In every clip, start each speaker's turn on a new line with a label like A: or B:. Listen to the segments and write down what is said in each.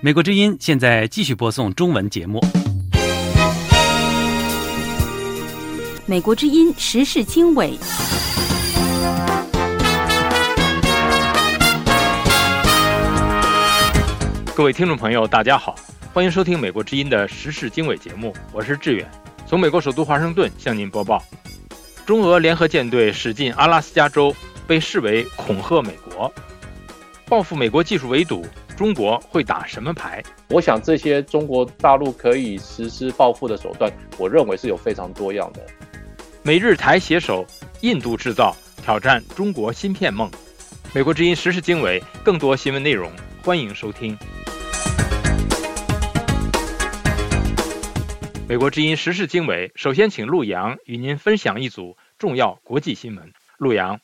A: 美国之音现在继续播送中文节目。
B: 美国之音时事经纬。
C: 各位听众朋友，大家好，欢迎收听美国之音的时事经纬节目，我是志远，从美国首都华盛顿向您播报。中俄联合舰队驶进阿拉斯加州，被视为恐吓美国，报复美国技术围堵。中国会打什么牌？
D: 我想这些中国大陆可以实施报复的手段，我认为是有非常多样的。
C: 美日台携手，印度制造挑战中国芯片梦。美国之音时事经纬，更多新闻内容，欢迎收听。美国之音时事经纬，首先请陆阳与您分享一组重要国际新闻。陆阳，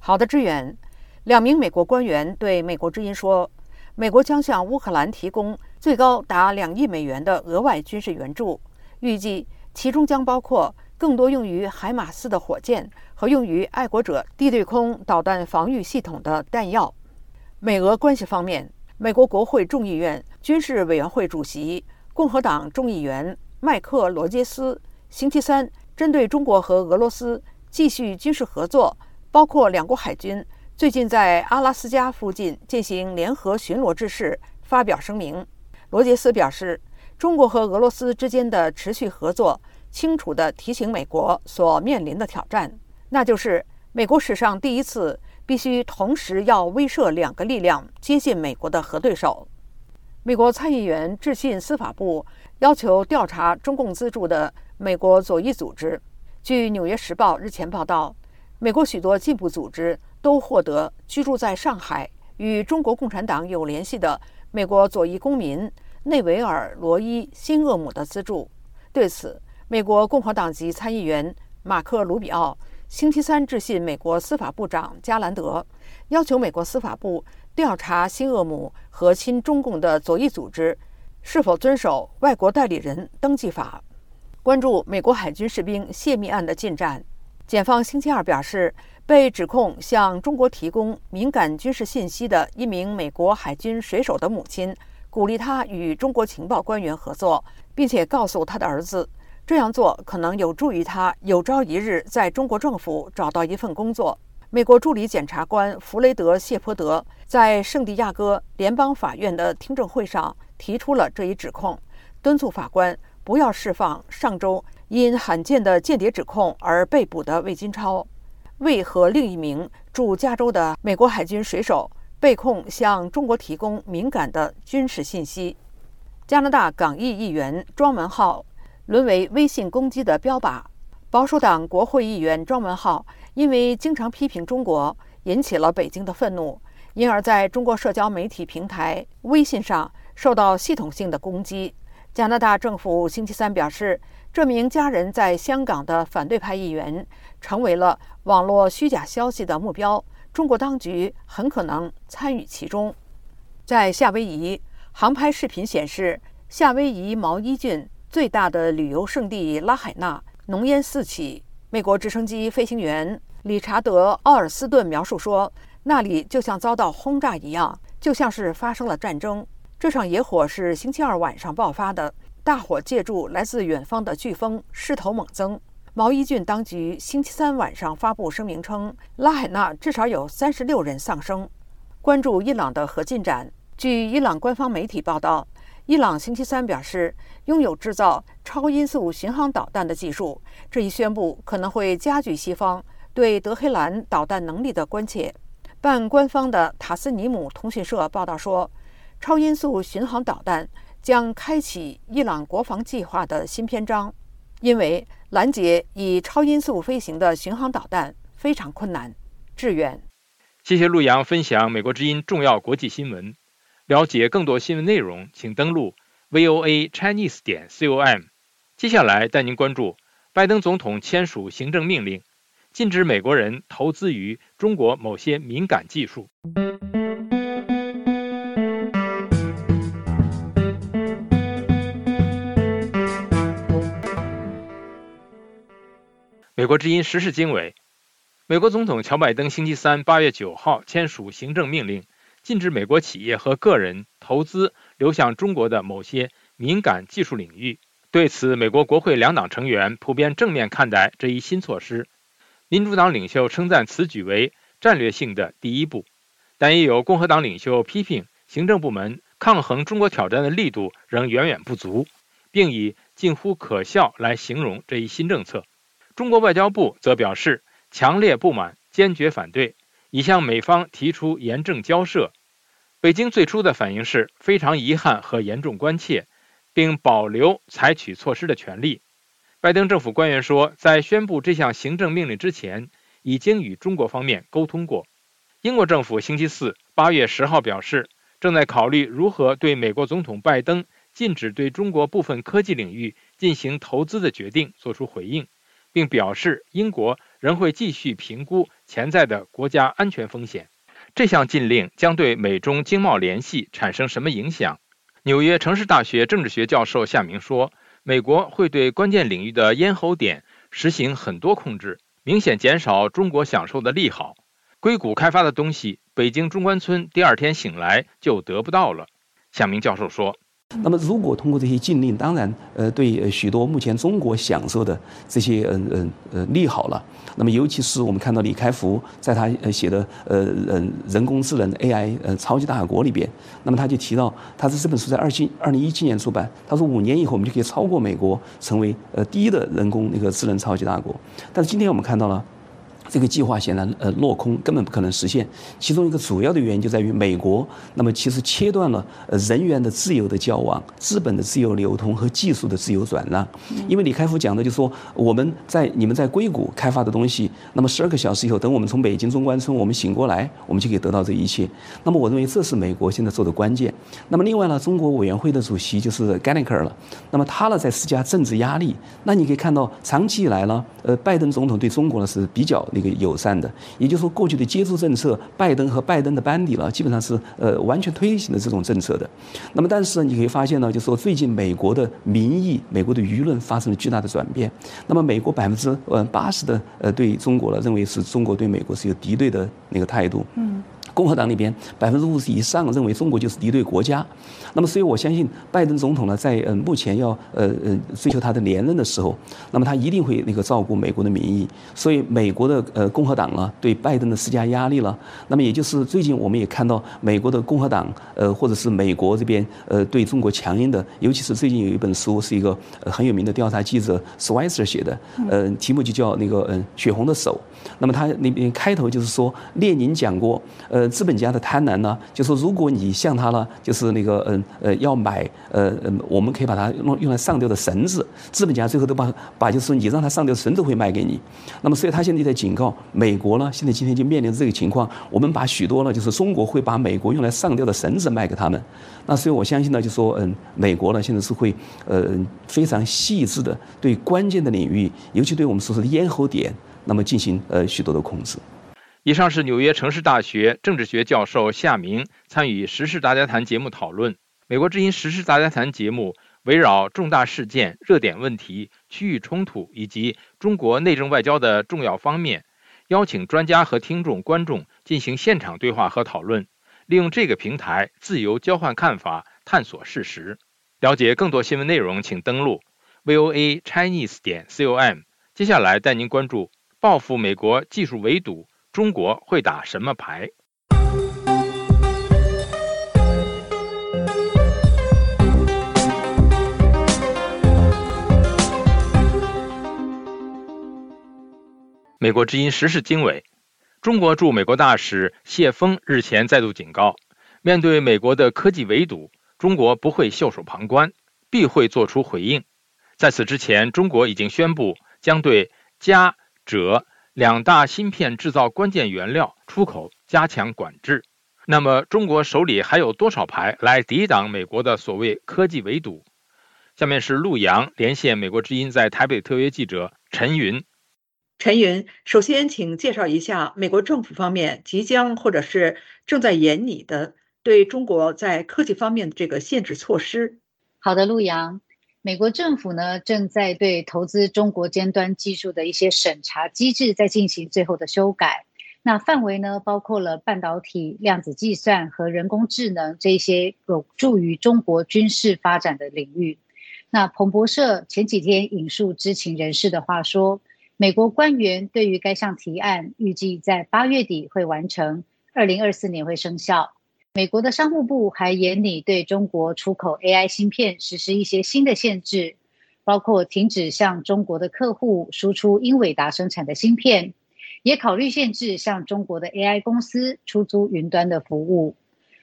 E: 好的，志远。两名美国官员对美国之音说，美国将向乌克兰提供最高达两亿美元的额外军事援助，预计其中将包括更多用于海马斯的火箭和用于爱国者地对空导弹防御系统的弹药。美俄关系方面，美国国会众议院军事委员会主席共和党众议员。麦克罗杰斯星期三针对中国和俄罗斯继续军事合作，包括两国海军最近在阿拉斯加附近进行联合巡逻之事，发表声明。罗杰斯表示，中国和俄罗斯之间的持续合作，清楚地提醒美国所面临的挑战，那就是美国史上第一次必须同时要威慑两个力量接近美国的核对手。美国参议员致信司法部。要求调查中共资助的美国左翼组织。据《纽约时报》日前报道，美国许多进步组织都获得居住在上海、与中国共产党有联系的美国左翼公民内维尔·罗伊·辛厄姆的资助。对此，美国共和党籍参议员马克·卢比奥星期三致信美国司法部长加兰德，要求美国司法部调查辛厄姆和亲中共的左翼组织。是否遵守外国代理人登记法？关注美国海军士兵泄密案的进展。检方星期二表示，被指控向中国提供敏感军事信息的一名美国海军水手的母亲，鼓励他与中国情报官员合作，并且告诉他的儿子，这样做可能有助于他有朝一日在中国政府找到一份工作。美国助理检察官弗雷德·谢泼德在圣地亚哥联邦法院的听证会上。提出了这一指控，敦促法官不要释放上周因罕见的间谍指控而被捕的魏金超。为何另一名驻加州的美国海军水手被控向中国提供敏感的军事信息。加拿大港裔议员庄文浩沦为微信攻击的标靶。保守党国会议员庄文浩因为经常批评中国，引起了北京的愤怒，因而在中国社交媒体平台微信上。受到系统性的攻击。加拿大政府星期三表示，这名家人在香港的反对派议员成为了网络虚假消息的目标。中国当局很可能参与其中。在夏威夷，航拍视频显示，夏威夷毛伊郡最大的旅游胜地拉海纳浓烟四起。美国直升机飞行员理查德·奥尔斯顿描述说：“那里就像遭到轰炸一样，就像是发生了战争。”这场野火是星期二晚上爆发的，大火借助来自远方的飓风势头猛增。毛伊郡当局星期三晚上发布声明称，拉海纳至少有三十六人丧生。关注伊朗的核进展。据伊朗官方媒体报道，伊朗星期三表示拥有制造超音速巡航导弹的技术。这一宣布可能会加剧西方对德黑兰导弹能力的关切。半官方的塔斯尼姆通讯社报道说。超音速巡航导弹将开启伊朗国防计划的新篇章，因为拦截以超音速飞行的巡航导弹非常困难。致远，
C: 谢谢陆阳分享美国之音重要国际新闻。了解更多新闻内容，请登录 voa chinese 点 com。接下来带您关注拜登总统签署行政命令，禁止美国人投资于中国某些敏感技术。美国之音时事经纬：美国总统乔拜登星期三八月九号签署行政命令，禁止美国企业和个人投资流向中国的某些敏感技术领域。对此，美国国会两党成员普遍正面看待这一新措施。民主党领袖称赞此举为战略性的第一步，但也有共和党领袖批评行政部门抗衡中国挑战的力度仍远远不足，并以近乎可笑来形容这一新政策。中国外交部则表示强烈不满，坚决反对，已向美方提出严正交涉。北京最初的反应是非常遗憾和严重关切，并保留采取措施的权利。拜登政府官员说，在宣布这项行政命令之前，已经与中国方面沟通过。英国政府星期四八月十号表示，正在考虑如何对美国总统拜登禁止对中国部分科技领域进行投资的决定作出回应。并表示，英国仍会继续评估潜在的国家安全风险。这项禁令将对美中经贸联系产生什么影响？纽约城市大学政治学教授夏明说：“美国会对关键领域的咽喉点实行很多控制，明显减少中国享受的利好。硅谷开发的东西，北京中关村第二天醒来就得不到了。”夏明教授说。
F: 那么，如果通过这些禁令，当然，呃，对许多目前中国享受的这些，嗯嗯呃利好了。那么，尤其是我们看到李开复在他呃写的呃呃人工智能 AI 呃超级大国里边，那么他就提到，他是这本书在二七二零一七年出版，他说五年以后我们就可以超过美国，成为呃第一的人工那个智能超级大国。但是今天我们看到了。这个计划显然呃落空，根本不可能实现。其中一个主要的原因就在于美国，那么其实切断了呃人员的自由的交往、资本的自由流通和技术的自由转让。因为李开复讲的就是说，我们在你们在硅谷开发的东西，那么十二个小时以后，等我们从北京中关村我们醒过来，我们就可以得到这一切。那么我认为这是美国现在做的关键。那么另外呢，中国委员会的主席就是 g a l l e r 了。那么他呢在施加政治压力。那你可以看到，长期以来呢，呃，拜登总统对中国呢是比较那。个友善的，也就是说，过去的接触政策，拜登和拜登的班底了，基本上是呃完全推行的这种政策的。那么，但是你可以发现呢，就是说最近美国的民意、美国的舆论发生了巨大的转变。那么，美国百分之呃八十的呃对中国呢，认为是中国对美国是有敌对的那个态度。嗯。共和党里边百分之五十以上认为中国就是敌对国家，那么所以我相信拜登总统呢，在呃目前要呃呃追求他的连任的时候，那么他一定会那个照顾美国的民意，所以美国的呃共和党呢对拜登的施加压力了。那么也就是最近我们也看到美国的共和党呃或者是美国这边呃对中国强硬的，尤其是最近有一本书是一个很有名的调查记者 Switzer 写的，呃题目就叫那个嗯血红的手。那么他那边开头就是说列宁讲过呃。资本家的贪婪呢，就说如果你向他呢，就是那个嗯呃要买呃嗯，我们可以把它用用来上吊的绳子，资本家最后都把把就是你让他上吊的绳子会卖给你。那么所以他现在在警告美国呢，现在今天就面临这个情况，我们把许多呢就是中国会把美国用来上吊的绳子卖给他们。那所以我相信呢，就说嗯美国呢现在是会呃非常细致的对关键的领域，尤其对我们所说的咽喉点，那么进行呃许多的控制。
C: 以上是纽约城市大学政治学教授夏明参与《时事大家谈》节目讨论。美国之音《时事大家谈》节目围绕重大事件、热点问题、区域冲突以及中国内政外交的重要方面，邀请专家和听众、观众进行现场对话和讨论，利用这个平台自由交换看法、探索事实。了解更多新闻内容，请登录 voa chinese 点 com。接下来带您关注报复美国技术围堵。中国会打什么牌？美国之音时事经纬，中国驻美国大使谢峰日前再度警告，面对美国的科技围堵，中国不会袖手旁观，必会做出回应。在此之前，中国已经宣布将对加、者。两大芯片制造关键原料出口加强管制，那么中国手里还有多少牌来抵挡美国的所谓科技围堵？下面是陆洋连线美国之音在台北特约记者陈云。
G: 陈云，首先请介绍一下美国政府方面即将或者是正在研拟的对中国在科技方面的这个限制措施。
H: 好的，陆洋。美国政府呢，正在对投资中国尖端技术的一些审查机制在进行最后的修改。那范围呢，包括了半导体、量子计算和人工智能这些有助于中国军事发展的领域。那彭博社前几天引述知情人士的话说，美国官员对于该项提案预计在八月底会完成，二零二四年会生效。美国的商务部还严拟对中国出口 AI 芯片实施一些新的限制，包括停止向中国的客户输出英伟达生产的芯片。也考虑限制向中国的 AI 公司出租云端的服务。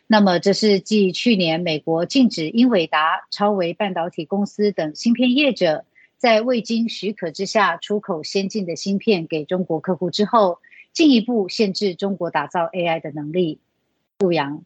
H: 那么，这是继去年美国禁止英伟达、超微半导体公司等芯片业者在未经许可之下出口先进的芯片给中国客户之后，进一步限制中国打造 AI 的能力。陆阳，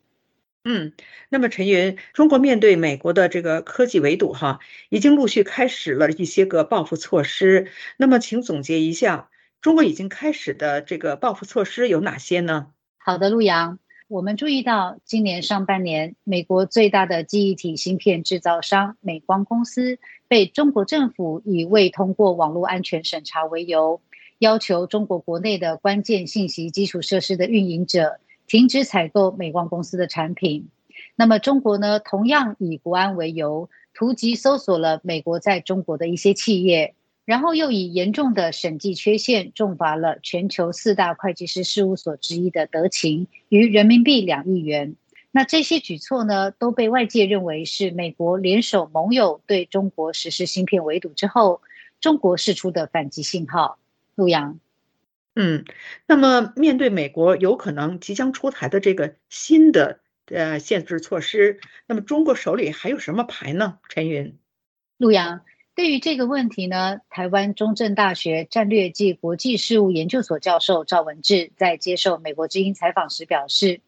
G: 嗯，那么陈云，中国面对美国的这个科技围堵，哈，已经陆续开始了一些个报复措施。那么，请总结一下。中国已经开始的这个报复措施有哪些呢？
H: 好的，陆阳，我们注意到今年上半年，美国最大的记忆体芯片制造商美光公司被中国政府以未通过网络安全审查为由，要求中国国内的关键信息基础设施的运营者停止采购美光公司的产品。那么，中国呢，同样以国安为由，突击搜索了美国在中国的一些企业。然后又以严重的审计缺陷重罚了全球四大会计师事务所之一的德勤于人民币两亿元。那这些举措呢，都被外界认为是美国联手盟友对中国实施芯片围堵之后，中国释出的反击信号。陆阳，
G: 嗯，那么面对美国有可能即将出台的这个新的呃限制措施，那么中国手里还有什么牌呢？陈云，
H: 陆阳。对于这个问题呢，台湾中正大学战略暨国际事务研究所教授赵文志在接受美国之音采访时表示，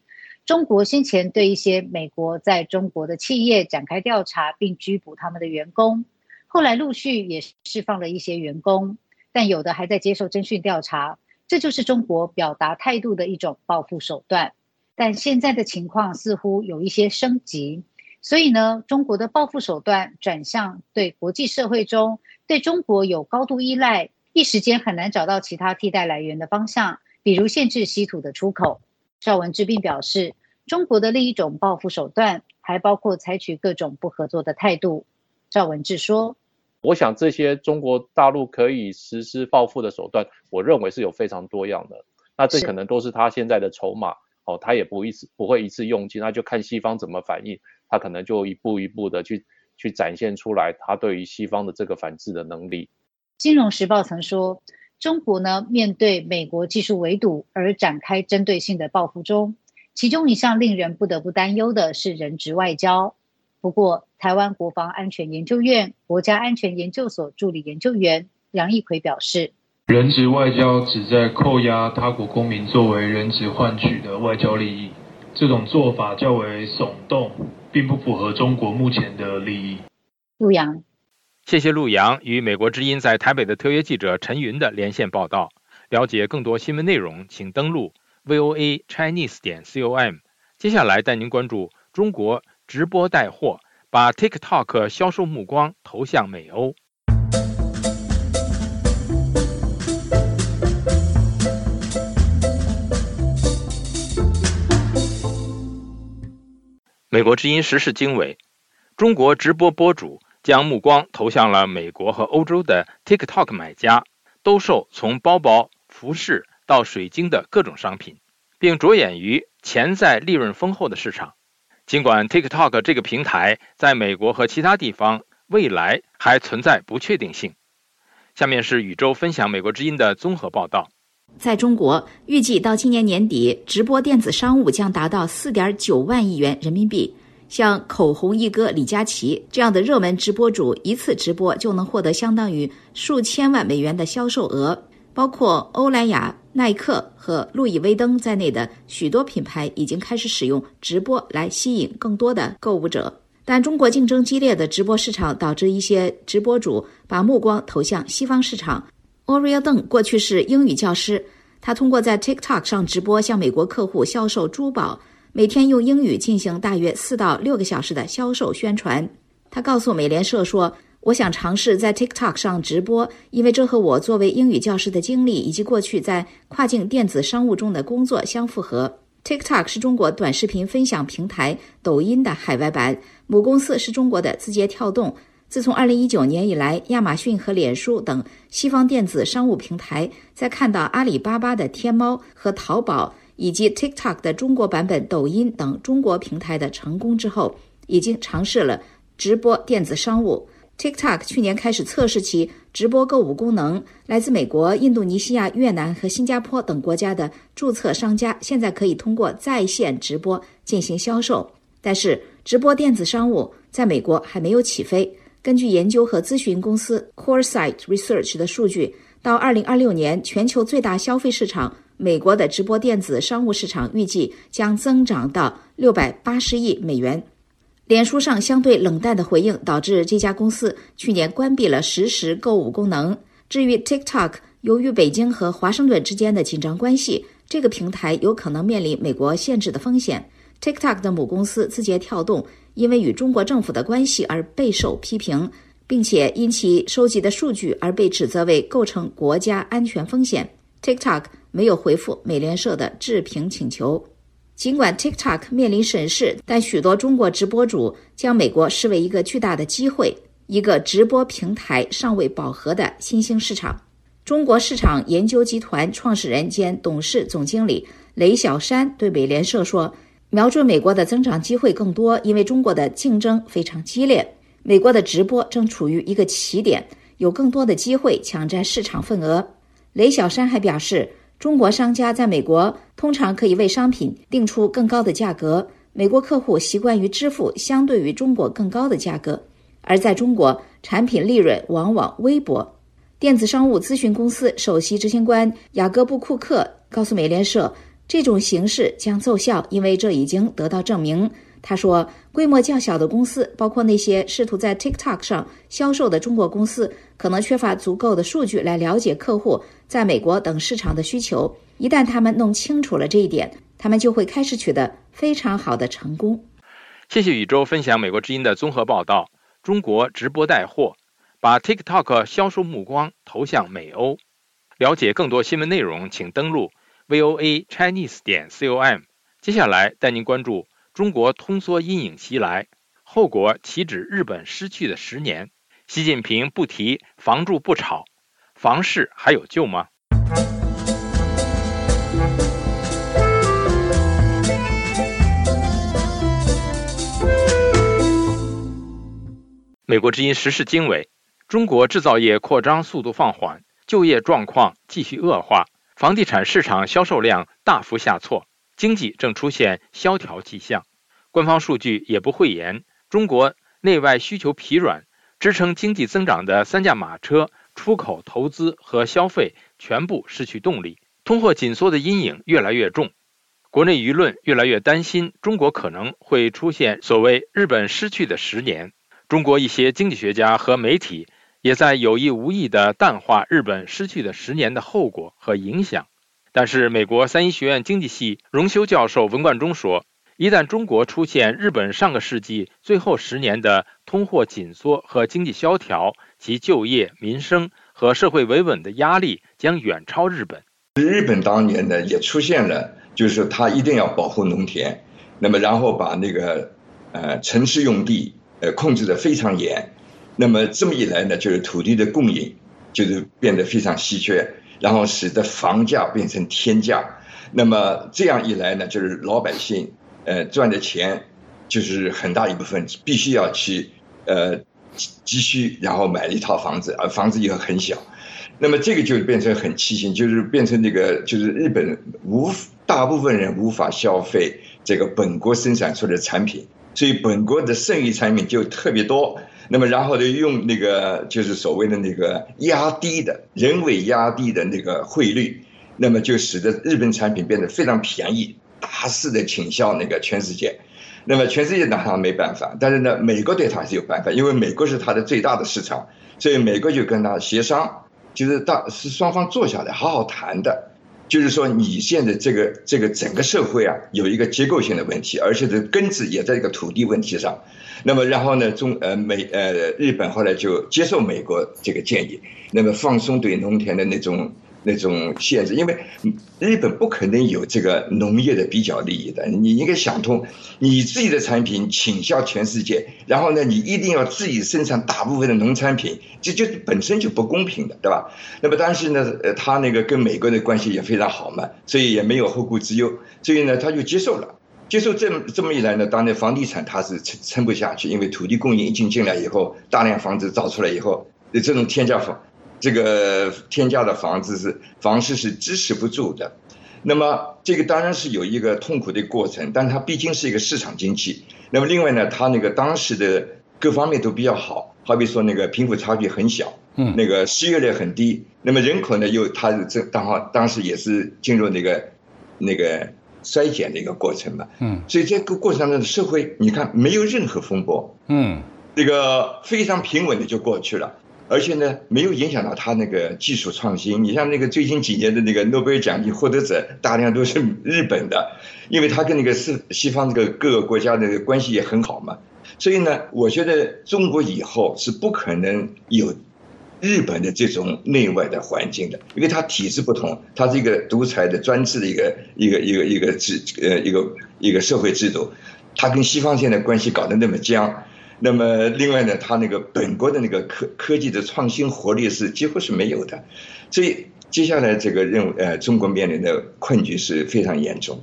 H: 中国先前对一些美国在中国的企业展开调查，并拘捕他们的员工，后来陆续也释放了一些员工，但有的还在接受侦讯调查，这就是中国表达态度的一种报复手段。但现在的情况似乎有一些升级。所以呢，中国的报复手段转向对国际社会中对中国有高度依赖、一时间很难找到其他替代来源的方向，比如限制稀土的出口。赵文志并表示，中国的另一种报复手段还包括采取各种不合作的态度。赵文志说：“
D: 我想这些中国大陆可以实施报复的手段，我认为是有非常多样的。那这可能都是他现在的筹码哦，他也不一次不会一次用尽，那就看西方怎么反应。”他可能就一步一步的去去展现出来，他对于西方的这个反制的能力。
H: 金融时报曾说，中国呢面对美国技术围堵而展开针对性的报复中，其中一项令人不得不担忧的是人质外交。不过，台湾国防安全研究院国家安全研究所助理研究员杨义奎表示，
I: 人质外交旨在扣押他国公民作为人质换取的外交利益，这种做法较为耸动。并不符合中国目前的利益。
H: 陆阳，
C: 谢谢陆阳与美国之音在台北的特约记者陈云的连线报道。了解更多新闻内容，请登录 voa chinese 点 com。接下来带您关注中国直播带货，把 TikTok 销售目光投向美欧。美国之音时事经纬：中国直播博主将目光投向了美国和欧洲的 TikTok 买家，兜售从包包、服饰到水晶的各种商品，并着眼于潜在利润丰厚的市场。尽管 TikTok 这个平台在美国和其他地方未来还存在不确定性。下面是宇宙分享美国之音的综合报道。
B: 在中国，预计到今年年底，直播电子商务将达到四点九万亿元人民币。像口红一哥李佳琦这样的热门直播主，一次直播就能获得相当于数千万美元的销售额。包括欧莱雅、耐克和路易威登在内的许多品牌已经开始使用直播来吸引更多的购物者。但中国竞争激烈的直播市场导致一些直播主把目光投向西方市场。o r i a 邓过去是英语教师，他通过在 TikTok 上直播向美国客户销售珠宝，每天用英语进行大约四到六个小时的销售宣传。他告诉美联社说：“我想尝试在 TikTok 上直播，因为这和我作为英语教师的经历以及过去在跨境电子商务中的工作相符合。TikTok 是中国短视频分享平台抖音的海外版，母公司是中国的字节跳动。自从2019年以来，亚马逊和脸书等西方电子商务平台在看到阿里巴巴的天猫和淘宝以及 TikTok 的中国版本抖音等中国平台的成功之后，已经尝试了直播电子商务。TikTok 去年开始测试其直播购物功能，来自美国、印度尼西亚、越南和新加坡等国家的注册商家现在可以通过在线直播进行销售。但是，直播电子商务在美国还没有起飞。根据研究和咨询公司 CoreSite Research 的数据，到2026年，全球最大消费市场美国的直播电子商务市场预计将增长到680亿美元。脸书上相对冷淡的回应导致这家公司去年关闭了实时购物功能。至于 TikTok，由于北京和华盛顿之间的紧张关系，这个平台有可能面临美国限制的风险。TikTok 的母公司字节跳动。因为与中国政府的关系而备受批评，并且因其收集的数据而被指责为构成国家安全风险。TikTok 没有回复美联社的置评请求。尽管 TikTok 面临审视，但许多中国直播主将美国视为一个巨大的机会，一个直播平台尚未饱和的新兴市场。中国市场研究集团创始人兼董事总经理雷小山对美联社说。瞄准美国的增长机会更多，因为中国的竞争非常激烈。美国的直播正处于一个起点，有更多的机会抢占市场份额。雷小山还表示，中国商家在美国通常可以为商品定出更高的价格，美国客户习惯于支付相对于中国更高的价格，而在中国，产品利润往往微薄。电子商务咨询公司首席执行官雅各布·库克告诉美联社。这种形式将奏效，因为这已经得到证明。他说，规模较小的公司，包括那些试图在 TikTok 上销售的中国公司，可能缺乏足够的数据来了解客户在美国等市场的需求。一旦他们弄清楚了这一点，他们就会开始取得非常好的成功。
C: 谢谢宇宙分享美国之音的综合报道：中国直播带货，把 TikTok 销售目光投向美欧。了解更多新闻内容，请登录。voa chinese 点 com，接下来带您关注中国通缩阴影袭来，后果岂止日本失去的十年？习近平不提房住不炒，房市还有救吗？美国之音时事经纬：中国制造业扩张速度放缓，就业状况继续恶化。房地产市场销售量大幅下挫，经济正出现萧条迹象。官方数据也不讳言，中国内外需求疲软，支撑经济增长的三驾马车——出口、投资和消费，全部失去动力。通货紧缩的阴影越来越重，国内舆论越来越担心，中国可能会出现所谓“日本失去的十年”。中国一些经济学家和媒体。也在有意无意地淡化日本失去的十年的后果和影响。但是，美国三一学院经济系荣休教授文冠中说，一旦中国出现日本上个世纪最后十年的通货紧缩和经济萧条，其就业、民生和社会维稳的压力将远超日本。
J: 日本当年呢，也出现了，就是他一定要保护农田，那么然后把那个呃城市用地呃控制得非常严。那么这么一来呢，就是土地的供应就是变得非常稀缺，然后使得房价变成天价。那么这样一来呢，就是老百姓呃赚的钱就是很大一部分必须要去呃急需，然后买一套房子，而房子又很小。那么这个就变成很畸形，就是变成那个就是日本无大部分人无法消费这个本国生产出的产品，所以本国的剩余产品就特别多。那么，然后呢，用那个就是所谓的那个压低的人为压低的那个汇率，那么就使得日本产品变得非常便宜，大肆的倾销那个全世界。那么全世界拿他没办法，但是呢，美国对他是有办法，因为美国是他的最大的市场，所以美国就跟他协商，就是大是双方坐下来好好谈的。就是说你现在这个这个整个社会啊，有一个结构性的问题，而且这根子也在一个土地问题上。那么然后呢，中呃美呃日本后来就接受美国这个建议，那么放松对农田的那种。那种限制，因为日本不可能有这个农业的比较利益的。你应该想通，你自己的产品倾销全世界，然后呢，你一定要自己生产大部分的农产品，这就本身就不公平的，对吧？那么当时呢，呃，他那个跟美国的关系也非常好嘛，所以也没有后顾之忧，所以呢，他就接受了。接受这么这么一来呢，当然房地产它是撑撑不下去，因为土地供应一进进来以后，大量房子造出来以后，这种天价房。这个天价的房子是房市是支持不住的，那么这个当然是有一个痛苦的过程，但它毕竟是一个市场经济。那么另外呢，它那个当时的各方面都比较好，好比说那个贫富差距很小，嗯，那个失业率很低，那么人口呢又它这刚好当时也是进入那个那个衰减的一个过程嘛，嗯，所以这个过程当中的社会你看没有任何风波，嗯，这个非常平稳的就过去了。而且呢，没有影响到他那个技术创新。你像那个最近几年的那个诺贝尔奖金获得者，大量都是日本的，因为他跟那个是西方这个各个国家的关系也很好嘛。所以呢，我觉得中国以后是不可能有日本的这种内外的环境的，因为它体制不同，它是一个独裁的专制的一个一个一个一个制呃一个一个社会制度，它跟西方现在关系搞得那么僵。那么，另外呢，他那个本国的那个科科技的创新活力是几乎是没有的，所以接下来这个任务，呃，中国面临的困局是非常严重。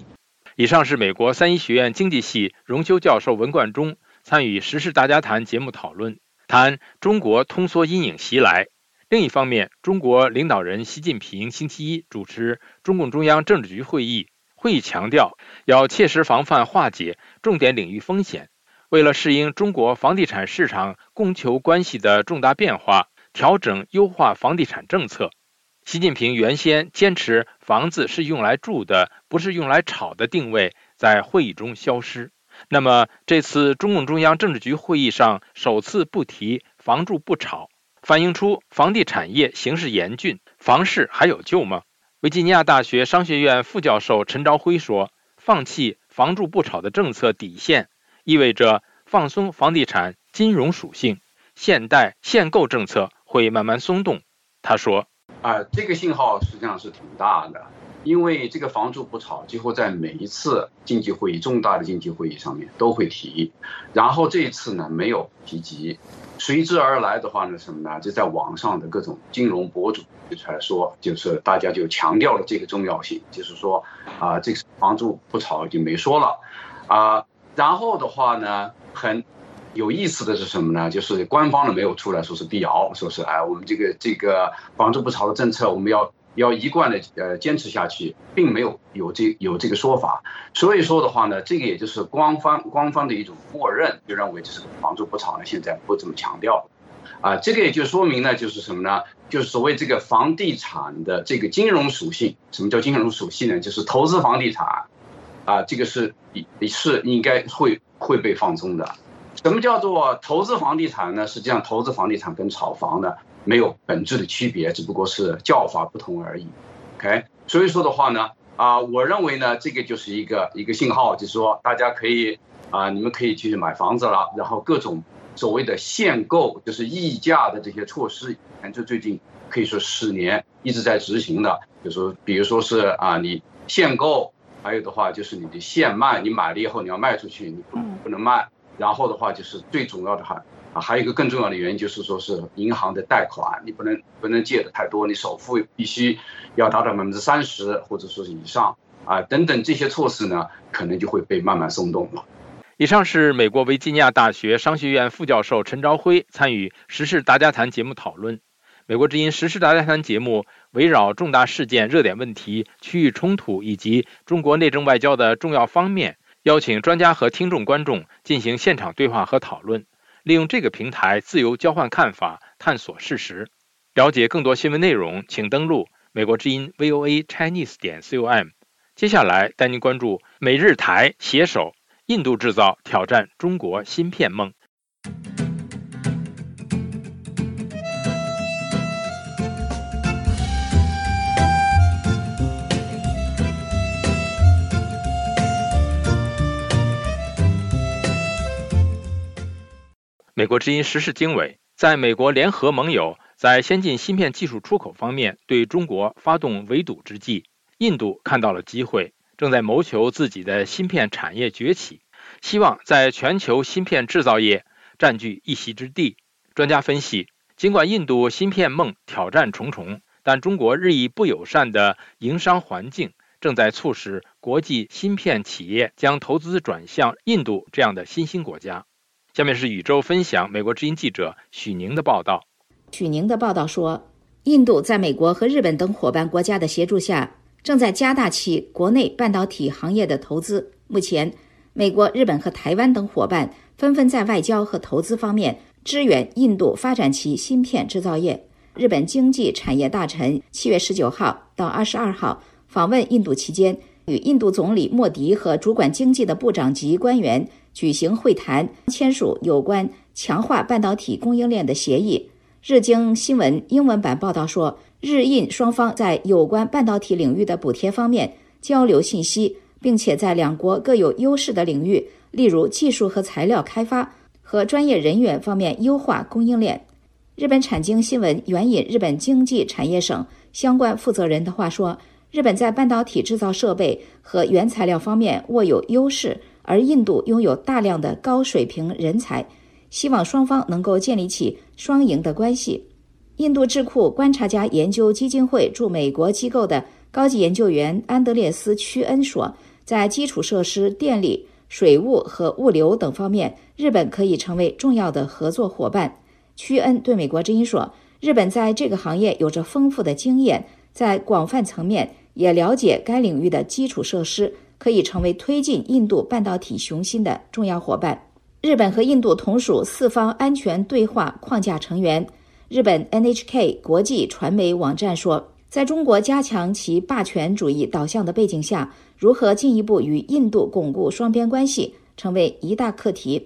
C: 以上是美国三一学院经济系荣休教授文冠中参与《时事大家谈》节目讨论，谈中国通缩阴影袭来。另一方面，中国领导人习近平星期一主持中共中央政治局会议，会议强调要切实防范化解重点领域风险。为了适应中国房地产市场供求关系的重大变化，调整优化房地产政策。习近平原先坚持房子是用来住的，不是用来炒的定位，在会议中消失。那么，这次中共中央政治局会议上首次不提“房住不炒”，反映出房地产业形势严峻，房市还有救吗？维吉尼亚大学商学院副教授陈朝辉说：“放弃‘房住不炒’的政策底线。”意味着放松房地产金融属性，限贷限购政策会慢慢松动。他说：“
K: 啊，这个信号实际上是挺大的，因为这个房住不炒几乎在每一次经济会议、重大的经济会议上面都会提，然后这一次呢没有提及，随之而来的话呢什么呢？就在网上的各种金融博主就出来说，就是大家就强调了这个重要性，就是说啊，这个房住不炒就没说了，啊。”然后的话呢，很有意思的是什么呢？就是官方呢没有出来说是辟谣，说是哎，我们这个这个房住不炒的政策，我们要要一贯的呃坚持下去，并没有有这有这个说法。所以说的话呢，这个也就是官方官方的一种默认，就认为这是房住不炒呢，现在不怎么强调。啊，这个也就说明呢，就是什么呢？就是所谓这个房地产的这个金融属性，什么叫金融属性呢？就是投资房地产。啊，这个是是应该会会被放松的。什么叫做投资房地产呢？实际上，投资房地产跟炒房呢没有本质的区别，只不过是叫法不同而已。OK，所以说的话呢，啊，我认为呢，这个就是一个一个信号，就是说大家可以啊，你们可以去买房子了。然后各种所谓的限购，就是溢价的这些措施，就最近可以说十年一直在执行的，就说比如说是啊，你限购。还有的话就是你的现卖，你买了以后你要卖出去，你不不能卖。然后的话就是最重要的还啊，还有一个更重要的原因就是说是银行的贷款，你不能不能借的太多，你首付必须要达到百分之三十或者说是以上啊等等这些措施呢，可能就会被慢慢松动了。
C: 以上是美国维吉尼亚大学商学院副教授陈朝辉参与《时事大家谈》节目讨论。美国之音时事大家谈节目围绕重大事件、热点问题、区域冲突以及中国内政外交的重要方面，邀请专家和听众观众进行现场对话和讨论，利用这个平台自由交换看法、探索事实。了解更多新闻内容，请登录美国之音 VOA Chinese 点 com。接下来带您关注美日台携手，印度制造挑战中国芯片梦。美国之音时事经纬，在美国联合盟友在先进芯片技术出口方面对中国发动围堵之际，印度看到了机会，正在谋求自己的芯片产业崛起，希望在全球芯片制造业占据一席之地。专家分析，尽管印度芯片梦挑战重重，但中国日益不友善的营商环境正在促使国际芯片企业将投资转向印度这样的新兴国家。下面是宇宙分享美国之音记者许宁的报道。
B: 许宁的报道说，印度在美国和日本等伙伴国家的协助下，正在加大其国内半导体行业的投资。目前，美国、日本和台湾等伙伴纷纷在外交和投资方面支援印度发展其芯片制造业。日本经济产业大臣七月十九号到二十二号访问印度期间，与印度总理莫迪和主管经济的部长级官员。举行会谈，签署有关强化半导体供应链的协议。日经新闻英文版报道说，日印双方在有关半导体领域的补贴方面交流信息，并且在两国各有优势的领域，例如技术和材料开发和专业人员方面优化供应链。日本产经新闻援引日本经济产业省相关负责人的话说，日本在半导体制造设备和原材料方面握有优势。而印度拥有大量的高水平人才，希望双方能够建立起双赢的关系。印度智库观察家研究基金会驻美国机构的高级研究员安德烈斯·屈恩说，在基础设施、电力、水务和物流等方面，日本可以成为重要的合作伙伴。屈恩对美国之音说：“日本在这个行业有着丰富的经验，在广泛层面也了解该领域的基础设施。”可以成为推进印度半导体雄心的重要伙伴。日本和印度同属四方安全对话框架成员。日本 NHK 国际传媒网站说，在中国加强其霸权主义导向的背景下，如何进一步与印度巩固双边关系成为一大课题。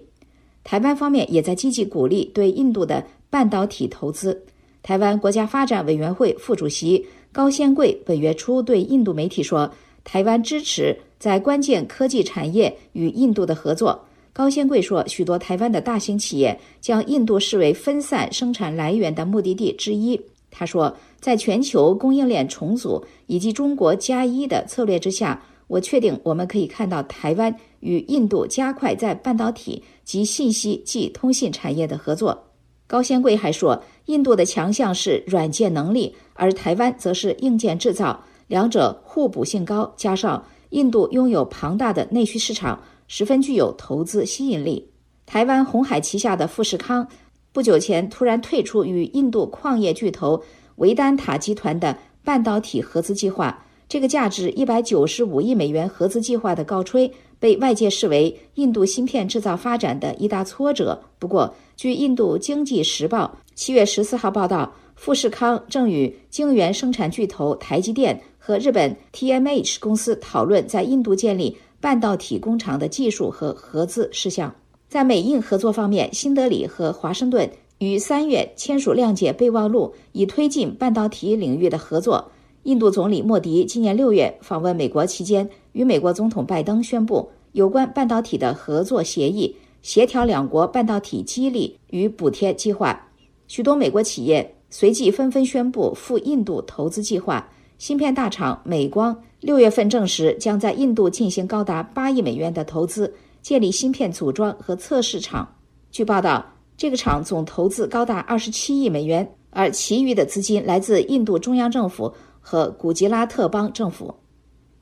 B: 台湾方面也在积极鼓励对印度的半导体投资。台湾国家发展委员会副主席高仙贵本月初对印度媒体说，台湾支持。在关键科技产业与印度的合作，高先贵说，许多台湾的大型企业将印度视为分散生产来源的目的地之一。他说，在全球供应链重组以及中国加一的策略之下，我确定我们可以看到台湾与印度加快在半导体及信息及通信产业的合作。高先贵还说，印度的强项是软件能力，而台湾则是硬件制造，两者互补性高，加上。印度拥有庞大的内需市场，十分具有投资吸引力。台湾红海旗下的富士康不久前突然退出与印度矿业巨头维丹塔集团的半导体合资计划。这个价值一百九十五亿美元合资计划的告吹，被外界视为印度芯片制造发展的一大挫折。不过，据印度经济时报七月十四号报道，富士康正与晶圆生产巨头台积电。和日本 TMH 公司讨论在印度建立半导体工厂的技术和合资事项。在美印合作方面，新德里和华盛顿于三月签署谅解备忘录，以推进半导体领域的合作。印度总理莫迪今年六月访问美国期间，与美国总统拜登宣布有关半导体的合作协议，协调两国半导体激励与补贴计划。许多美国企业随即纷纷宣布赴印度投资计划。芯片大厂美光六月份证实，将在印度进行高达八亿美元的投资，建立芯片组装和测试厂。据报道，这个厂总投资高达二十七亿美元，而其余的资金来自印度中央政府和古吉拉特邦政府。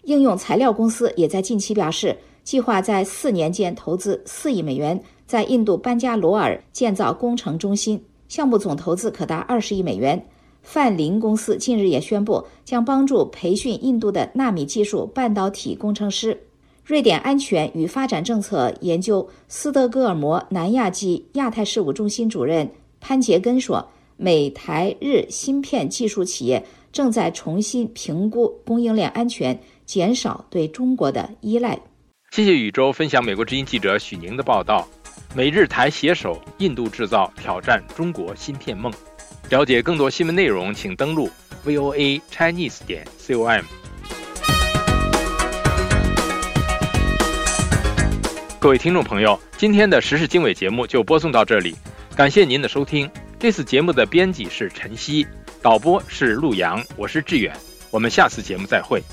B: 应用材料公司也在近期表示，计划在四年间投资四亿美元，在印度班加罗尔建造工程中心，项目总投资可达二十亿美元。范林公司近日也宣布，将帮助培训印度的纳米技术半导体工程师。瑞典安全与发展政策研究斯德哥尔摩南亚及亚太事务中心主任潘杰根说：“美台日芯片技术企业正在重新评估供应链安全，减少对中国的依赖。”
C: 谢谢宇宙分享美国之音记者许宁的报道。美日台携手，印度制造挑战中国芯片梦。了解更多新闻内容，请登录 voa chinese 点 com。各位听众朋友，今天的时事经纬节目就播送到这里。感谢您的收听。这次节目的编辑是陈曦，导播是陆阳，我是志远。我们下次节目再会。